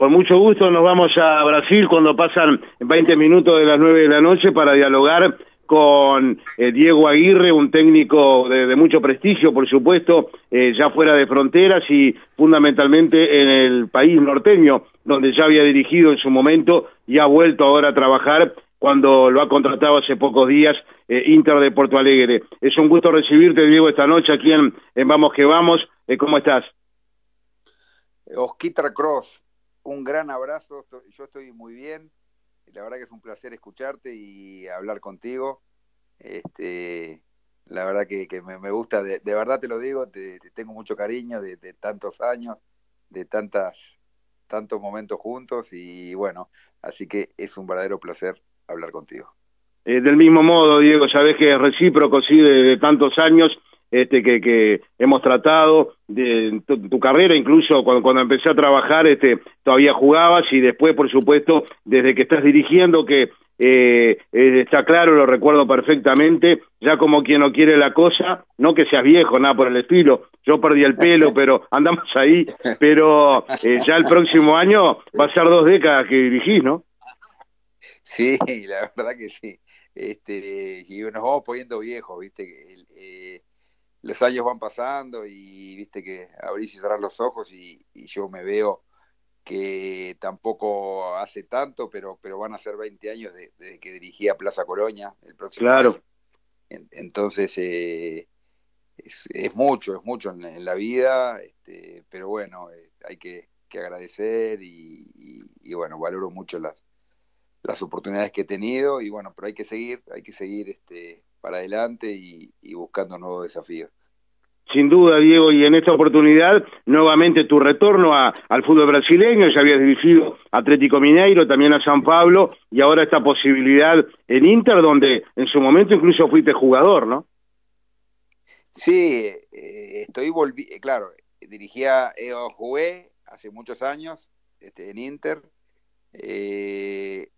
con mucho gusto nos vamos a Brasil cuando pasan 20 minutos de las 9 de la noche para dialogar con eh, Diego Aguirre, un técnico de, mucho prestigio, por supuesto, eh, ya fuera de fronteras y fundamentalmente en el país norteño, donde ya había dirigido en su momento y ha vuelto ahora a trabajar cuando lo ha contratado hace pocos días eh, Inter de Porto Alegre. Es un gusto recibirte, Diego, esta noche aquí en, Vamos que Vamos. ¿Cómo estás? Osquita Cross, un gran abrazo. Yo estoy muy bien la verdad que es un placer escucharte y hablar contigo. Este, la verdad que, me, gusta, de, verdad te lo digo, te, tengo mucho cariño de, tantos años, de tantas, tantos momentos juntos y bueno, así que es un verdadero placer hablar contigo. Eh, del mismo modo, Diego, sabes que es recíproco, sí, de tantos años este que, que hemos tratado de tu, carrera incluso cuando, cuando empecé a trabajar este todavía jugabas y después por supuesto desde que estás dirigiendo que eh, eh, está claro lo recuerdo perfectamente ya como quien no quiere la cosa no que seas viejo nada por el estilo yo perdí el pelo pero andamos ahí pero eh, ya el próximo año va a ser dos décadas que dirigís no sí la verdad que sí. Este y nos vamos poniendo viejos viste eh, los años van pasando y viste que abrís y cerrar los ojos y, yo me veo que tampoco hace tanto, pero, pero van a ser 20 años desde que dirigía Plaza Colonia el próximo claro. entonces, eh, es, mucho, es mucho en, la vida, este, pero bueno, eh, hay que, agradecer y, bueno, valoro mucho las, las oportunidades que he tenido y bueno, pero hay que seguir, hay que seguir este, para adelante y, buscando nuevos desafíos. Sin duda, Diego, y en esta oportunidad, nuevamente tu retorno al fútbol brasileño, ya habías dirigido Atlético Mineiro, también a San Pablo, y ahora esta posibilidad en Inter, donde en su momento incluso fuiste jugador, ¿no? Sí, eh, estoy volví, eh, claro, dirigía, eh, jugué hace muchos años este, en Inter,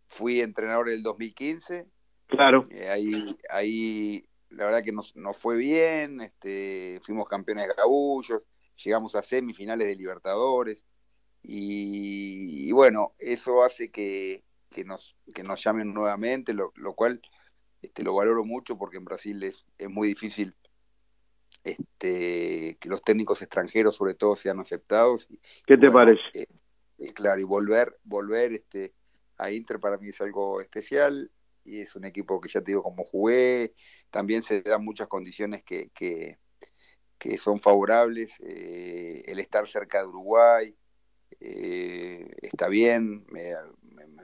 fui entrenador en el 2015, Claro. Eh, ahí, ahí la verdad que nos, nos fue bien, este, fuimos campeones de Gabullos, llegamos a semifinales de Libertadores y, bueno, eso hace que, que, nos, que nos llamen nuevamente, lo, lo cual este, lo valoro mucho porque en Brasil es, es muy difícil este, que los técnicos extranjeros sobre todo sean aceptados. ¿Qué te parece? Eh, eh, claro, y volver, volver este, a Inter para mí es algo especial y es un equipo que ya te digo como jugué, también se dan muchas condiciones que, que, son favorables, eh, el estar cerca de Uruguay eh, está bien, me,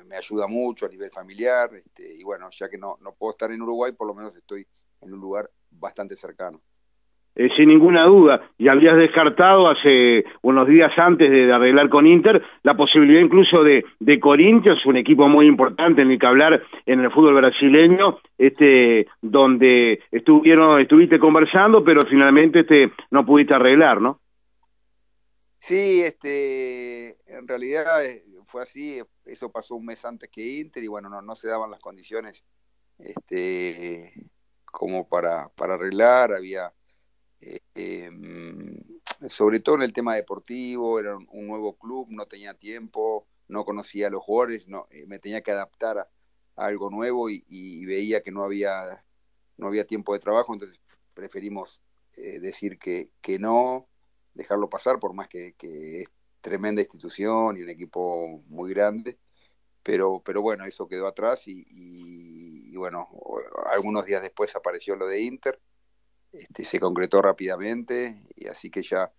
me, ayuda mucho a nivel familiar, este, y bueno, ya que no, no puedo estar en Uruguay, por lo menos estoy en un lugar bastante cercano. Eh, sin ninguna duda, y habías descartado hace unos días antes de, arreglar con Inter la posibilidad incluso de, de Corinthians, un equipo muy importante en el que hablar en el fútbol brasileño, este, donde estuvieron, estuviste conversando, pero finalmente este, no pudiste arreglar, ¿no? Sí, este, en realidad eh, fue así, eso pasó un mes antes que Inter y bueno, no, no se daban las condiciones este, como para, para arreglar, había em, sobre todo en el tema deportivo, era un, nuevo club, no tenía tiempo, no conocía a los jugadores, no, eh, me tenía que adaptar a, algo nuevo y, veía que no había, no había tiempo de trabajo, entonces preferimos eh, decir que, que, no, dejarlo pasar, por más que, que, es tremenda institución y un equipo muy grande, pero, pero bueno, eso quedó atrás y, y bueno, algunos días después apareció lo de Inter este, se concretó rápidamente y así que ya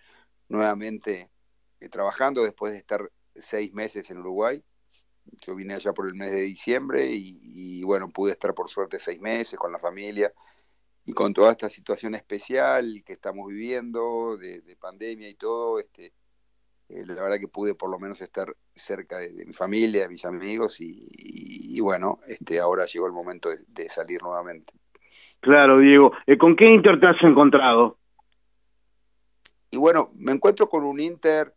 nuevamente eh, trabajando después de estar seis meses en Uruguay. Yo vine allá por el mes de diciembre y, bueno, pude estar por suerte seis meses con la familia y con toda esta situación especial que estamos viviendo de, pandemia y todo, este, eh, la verdad que pude por lo menos estar cerca de, mi familia, de mis amigos y, bueno, este, ahora llegó el momento de salir nuevamente. Claro, Diego. Eh, ¿Con qué Inter te has encontrado? Y bueno, me encuentro con un Inter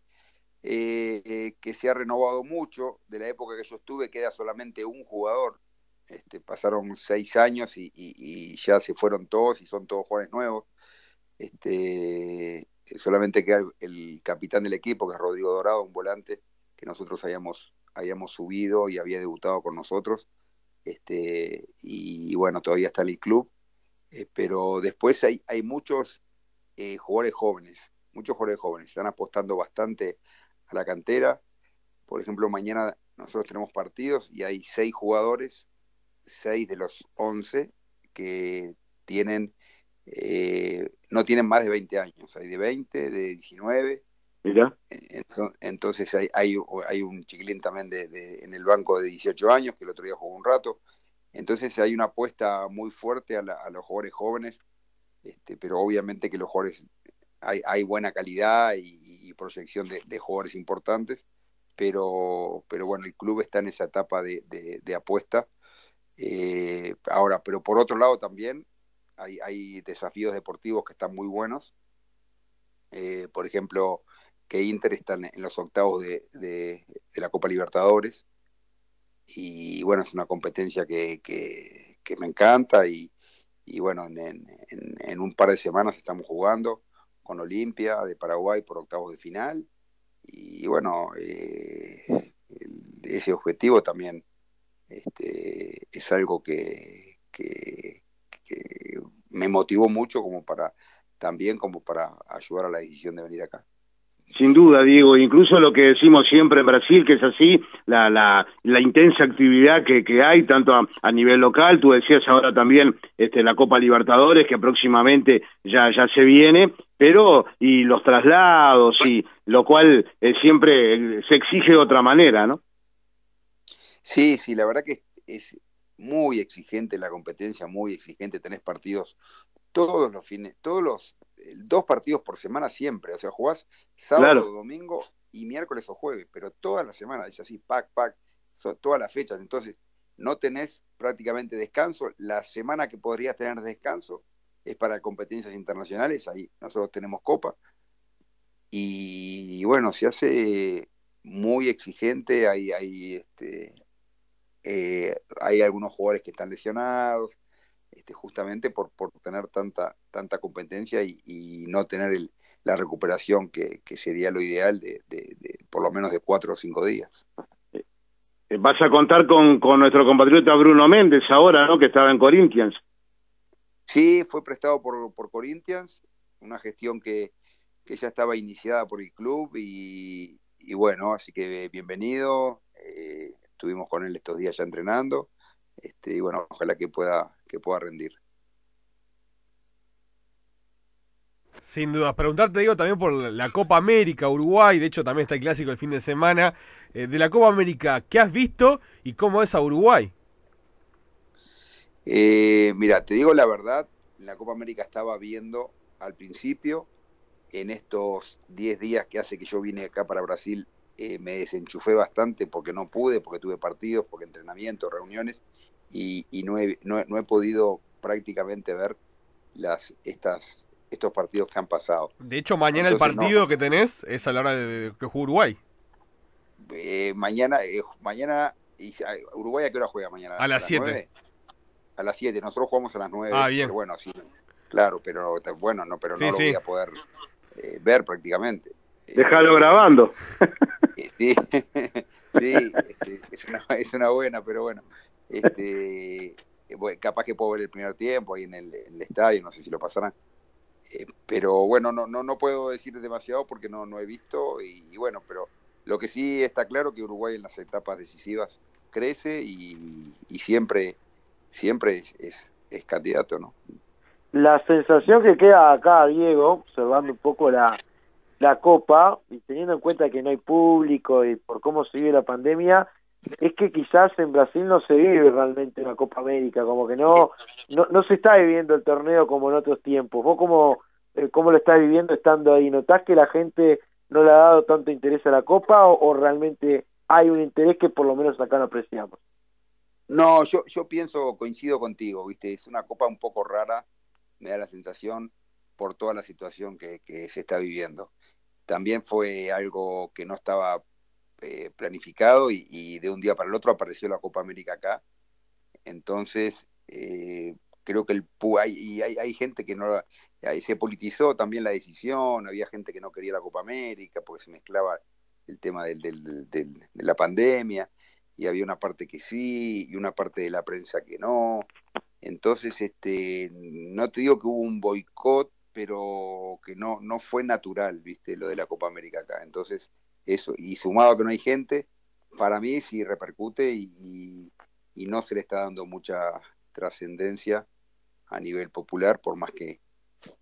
eh, que se ha renovado mucho. De la época que yo estuve queda solamente un jugador. Este, pasaron seis años y, ya se fueron todos y son todos jóvenes nuevos. Este, solamente queda el, capitán del equipo, que es Rodrigo Dorado, un volante que nosotros hayamos, hayamos subido y había debutado con nosotros. Este, y bueno, todavía está en el club, eh, pero después hay, hay muchos eh, jugadores jóvenes, muchos jugadores jóvenes, están apostando bastante a la cantera. Por ejemplo, mañana nosotros tenemos partidos y hay seis jugadores, seis de los once que tienen, eh, no tienen más de 20 años, hay de 20, de 19. Mira. Entonces hay, hay, hay, un chiquilín también de, en el banco de 18 años, que el otro día jugó un rato. Entonces hay una apuesta muy fuerte a, los jugadores jóvenes, este, pero obviamente que los jugadores, hay, hay buena calidad y, proyección de, jugadores importantes, pero, pero bueno, el club está en esa etapa de, de apuesta eh, ahora, pero por otro lado también hay, desafíos deportivos que están muy buenos. Eh, por ejemplo, que Inter está en, los octavos de, la Copa Libertadores. Y bueno, es una competencia que, me encanta y, bueno, en, un par de semanas estamos jugando con Olimpia de Paraguay por octavos de final. Y bueno, eh, ese objetivo también este, es algo que, me motivó mucho como para también como para ayudar a la decisión de venir acá. Sin duda, Diego, incluso lo que decimos siempre en Brasil, que es así, la, la, la intensa actividad que, que hay, tanto a, nivel local, tú decías ahora también este, la Copa Libertadores, que próximamente ya, ya se viene, pero y los traslados, y lo cual eh, siempre se exige de otra manera, ¿no? Sí, sí, la verdad que es muy exigente la competencia, muy exigente, tenés partidos todos los fines, todos los, eh, dos partidos por semana siempre, o sea, jugás sábado, domingo y miércoles o jueves, pero toda la semana, es así, pack, pack, todas las fechas, entonces no tenés prácticamente descanso, la semana que podrías tener descanso es para competencias internacionales, ahí nosotros tenemos copa, y, bueno, se hace muy exigente, hay, hay, este, eh, hay algunos jugadores que están lesionados, este, justamente por, por tener tanta, tanta competencia y, no tener el, la recuperación que, sería lo ideal de, por lo menos de cuatro o cinco días. Eh, vas a contar con, con nuestro compatriota Bruno Méndez ahora, ¿no? Que estaba en Corinthians. Sí, fue prestado por, por Corinthians, una gestión que, que ya estaba iniciada por el club y, y bueno, así que bienvenido. Eh, estuvimos con él estos días ya entrenando, este, y bueno, ojalá que pueda, que pueda rendir. Sin duda. Preguntarte, digo, también por la Copa América, Uruguay, de hecho también está el clásico el fin de semana. Eh, de la Copa América, ¿qué has visto y cómo es a Uruguay? Eh, mira, te digo la verdad, la Copa América estaba viendo al principio, en estos 10 días que hace que yo vine acá para Brasil, eh, me desenchufé bastante porque no pude, porque tuve partidos, porque entrenamiento, reuniones, y, no, he, no, he, podido prácticamente ver las estas estos partidos que han pasado. De hecho, mañana el partido que tenés es a la hora de, que juega Uruguay. Eh, mañana, eh, mañana, Uruguay a qué hora juega mañana? A las 7. A las 7, nosotros jugamos a las 9. Ah, bien. Pero bueno, sí, claro, pero bueno, no, pero no lo voy a poder ver prácticamente. Déjalo grabando. Sí, sí este, es, una, es, una, buena, pero bueno, este, capaz que puedo ver el primer tiempo ahí en el, estadio, no sé si lo pasarán. Eh, pero bueno, no, no, no puedo decir demasiado porque no, no he visto y, bueno, pero lo que sí está claro que Uruguay en las etapas decisivas crece y, siempre, siempre es, es, es candidato, ¿no? La sensación que queda acá, Diego, observando un poco la, la Copa, y teniendo en cuenta que no hay público y por cómo se vive la pandemia, es que quizás en Brasil no se vive realmente una Copa América, como que no, no, no se está viviendo el torneo como en otros tiempos. ¿Vos cómo, eh, cómo lo estás viviendo estando ahí? ¿Notás que la gente no le ha dado tanto interés a la Copa o, realmente hay un interés que por lo menos acá no apreciamos? No, yo, yo pienso, coincido contigo, viste, es una copa un poco rara, me da la sensación, por toda la situación que, que se está viviendo también fue algo que no estaba eh, planificado y, de un día para el otro apareció la Copa América acá. Entonces, eh, creo que el hay, y hay, hay gente que no se politizó también la decisión, había gente que no quería la Copa América porque se mezclaba el tema del, de la pandemia, y había una parte que sí, y una parte de la prensa que no. Entonces, este, no te digo que hubo un boicot, pero que no, no fue natural, viste, lo de la Copa América acá. Entonces, eso, y sumado que no hay gente, para mí sí repercute y, no se le está dando mucha trascendencia a nivel popular, por más que,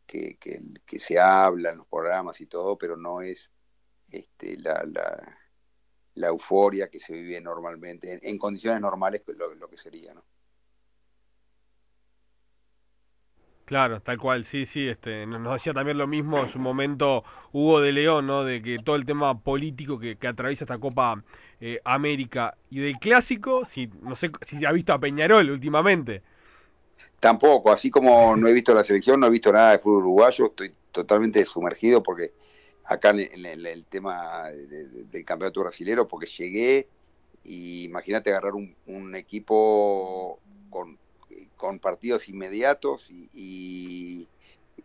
que, que, se habla en los programas y todo, pero no es este, la, la, la euforia que se vive normalmente, en, condiciones normales, lo, lo que sería, ¿no? Claro, tal cual, sí, sí, este, nos decía también lo mismo en su momento Hugo de León, ¿no? De que todo el tema político que, atraviesa esta Copa eh, América y del clásico, si no sé si ha visto a Peñarol últimamente. Tampoco, así como no he visto la selección, no he visto nada de fútbol uruguayo, estoy totalmente sumergido porque acá en, el tema del campeonato brasilero, porque llegué y imagínate agarrar un equipo con con partidos inmediatos y,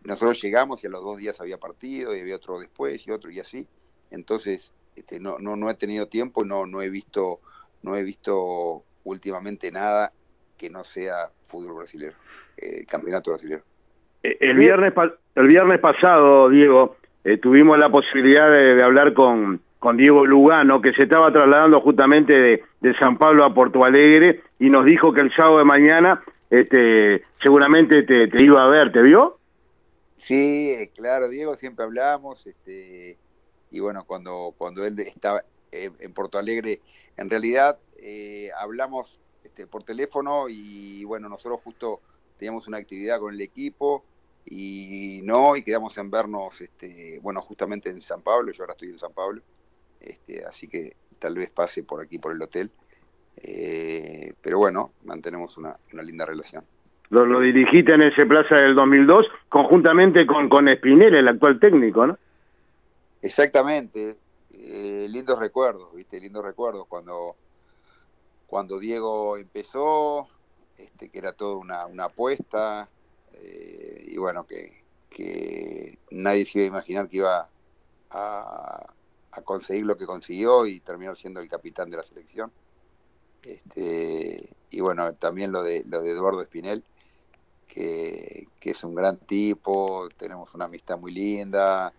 nosotros llegamos y a los dos días había partido y había otro después y otro y así. Entonces, este, no, no, no he tenido tiempo no, no he visto, no he visto últimamente nada que no sea fútbol brasileño, eh, campeonato brasileño. Eh, el viernes, el viernes pasado, Diego, eh, tuvimos la posibilidad de, hablar con, con Diego Lugano, que se estaba trasladando justamente de, de, San Pablo a Porto Alegre, y nos dijo que el sábado de mañana este, seguramente te, iba a ver, ¿te vio? Sí, claro, Diego, siempre hablamos, este, y bueno, cuando, cuando él estaba en Porto Alegre, en realidad eh, hablamos este, por teléfono y bueno, nosotros justo teníamos una actividad con el equipo y no, y quedamos en vernos, este, bueno, justamente en San Pablo, yo ahora estoy en San Pablo, este, así que tal vez pase por aquí, por el hotel. Eh, pero bueno, mantenemos una, linda relación. Lo, lo, dirigiste en ese plaza del 2002 conjuntamente con, con Espinel, el actual técnico, ¿no? Exactamente. Eh, lindos recuerdos, ¿viste? Lindos recuerdos cuando, cuando Diego empezó, este, que era toda una, una apuesta, eh, y bueno, que, que nadie se iba a imaginar que iba a, a conseguir lo que consiguió y terminó siendo el capitán de la selección. Este, y bueno, también lo de, lo de Eduardo Espinel, que, es un gran tipo, tenemos una amistad muy linda,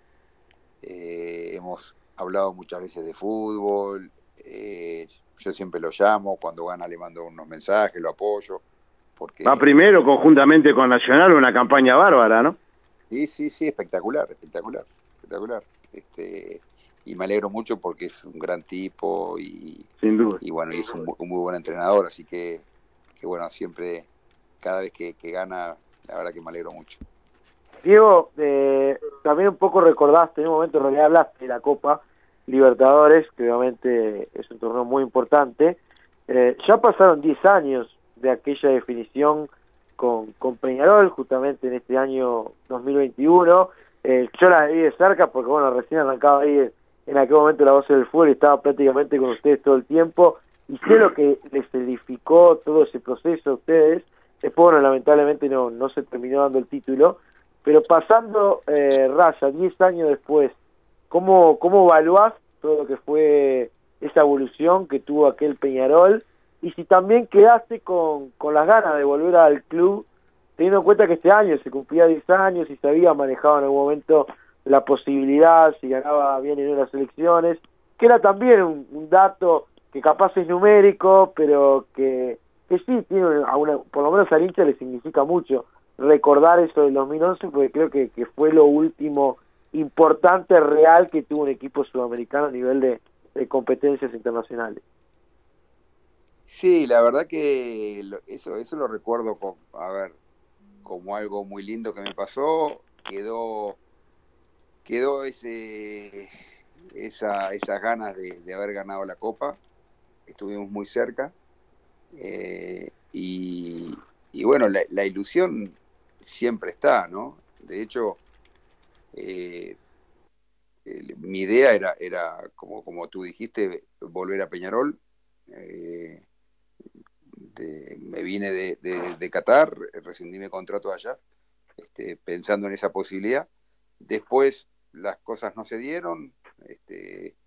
eh, hemos hablado muchas veces de fútbol, eh, yo siempre lo llamo, cuando gana le mando unos mensajes, lo apoyo. Porque... Va primero conjuntamente con Nacional una campaña bárbara, ¿no? Sí, sí, sí, espectacular, espectacular, espectacular. Este, y me alegro mucho porque es un gran tipo y, Sin duda. y bueno, y es un, muy buen entrenador, así que, que bueno, siempre, cada vez que, gana, la verdad que me alegro mucho. Diego, eh, también un poco recordaste, en un momento en realidad hablaste de la Copa Libertadores, que obviamente es un torneo muy importante. Eh, ya pasaron 10 años de aquella definición con, con Peñarol, justamente en este año 2021. Eh, yo la vi de cerca porque, bueno, recién arrancaba ahí en aquel momento la voz del fútbol estaba prácticamente con ustedes todo el tiempo y sé lo que les edificó todo ese proceso a ustedes. Después, bueno, lamentablemente no, no se terminó dando el título, pero pasando eh, Raya, 10 años después, ¿cómo, ¿cómo evaluás todo lo que fue esa evolución que tuvo aquel Peñarol? Y si también quedaste con, con las ganas de volver al club, teniendo en cuenta que este año se cumplía 10 años y se había manejado en algún momento la posibilidad, si ganaba bien en las elecciones, que era también un, dato que capaz es numérico, pero que, que sí tiene a una, por lo menos al hincha le significa mucho recordar eso del 2011, porque creo que, que fue lo último importante, real que tuvo un equipo sudamericano a nivel de, competencias internacionales. Sí, la verdad que eso, eso lo recuerdo como, a ver, como algo muy lindo que me pasó. Quedó quedó ese, esa, esas ganas de, haber ganado la Copa, estuvimos muy cerca, eh, y, bueno, la, ilusión siempre está, ¿no? De hecho, eh, mi idea era, era como, como tú dijiste, volver a Peñarol. Eh, me vine de, de, Qatar, rescindí mi contrato allá, este, pensando en esa posibilidad. Después las cosas no se dieron, este,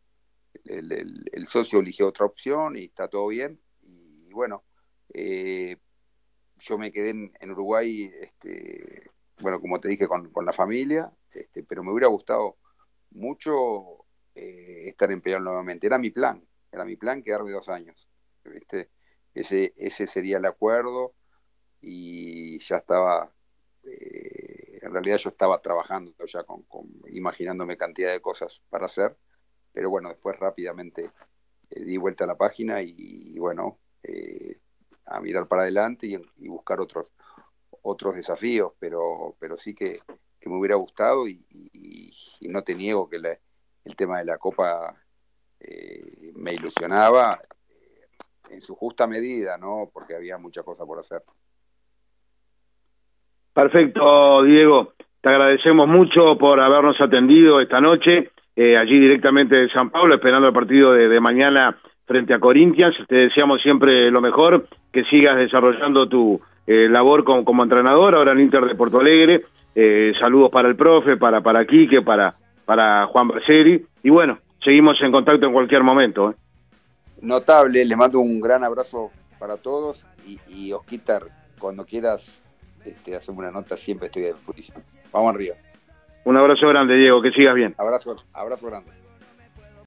el, socio eligió otra opción y está todo bien. Y, bueno, eh, yo me quedé en, Uruguay, este, bueno, como te dije, con, la familia, este, pero me hubiera gustado mucho eh, estar en Peñarol nuevamente. Era mi plan, era mi plan quedarme dos años. Ese, ese sería el acuerdo y ya estaba, eh, en realidad yo estaba trabajando ya con, imaginándome cantidad de cosas para hacer, pero bueno, después rápidamente eh, di vuelta a la página y, bueno, eh, a mirar para adelante y, buscar otros otros desafíos, pero, pero sí que, me hubiera gustado y, no te niego que el tema de la Copa me ilusionaba en su justa medida, ¿no? Porque había mucha cosa por hacer. Perfecto, Diego. Te agradecemos mucho por habernos atendido esta noche, eh, allí directamente de San Pablo, esperando el partido de, mañana frente a Corinthians. Te deseamos siempre lo mejor, que sigas desarrollando tu eh, labor como, entrenador, ahora en Inter de Porto Alegre. Eh, saludos para el profe, para, para Quique, para, para Juan Braceri. Y bueno, seguimos en contacto en cualquier momento. Notable, les mando un gran abrazo para todos y, y Osquitar, cuando quieras este, hacemos una nota, siempre estoy a disposición. Vamos arriba. Un abrazo grande, Diego, que sigas bien. Abrazo, abrazo grande.